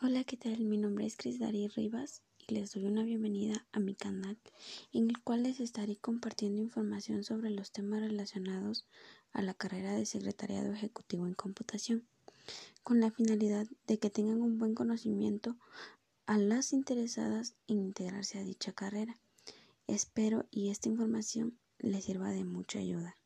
Hola, ¿qué tal? Mi nombre es Cris Dari Rivas y les doy una bienvenida a mi canal en el cual les estaré compartiendo información sobre los temas relacionados a la carrera de Secretariado Ejecutivo en Computación, con la finalidad de que tengan un buen conocimiento a las interesadas en integrarse a dicha carrera. Espero y esta información les sirva de mucha ayuda.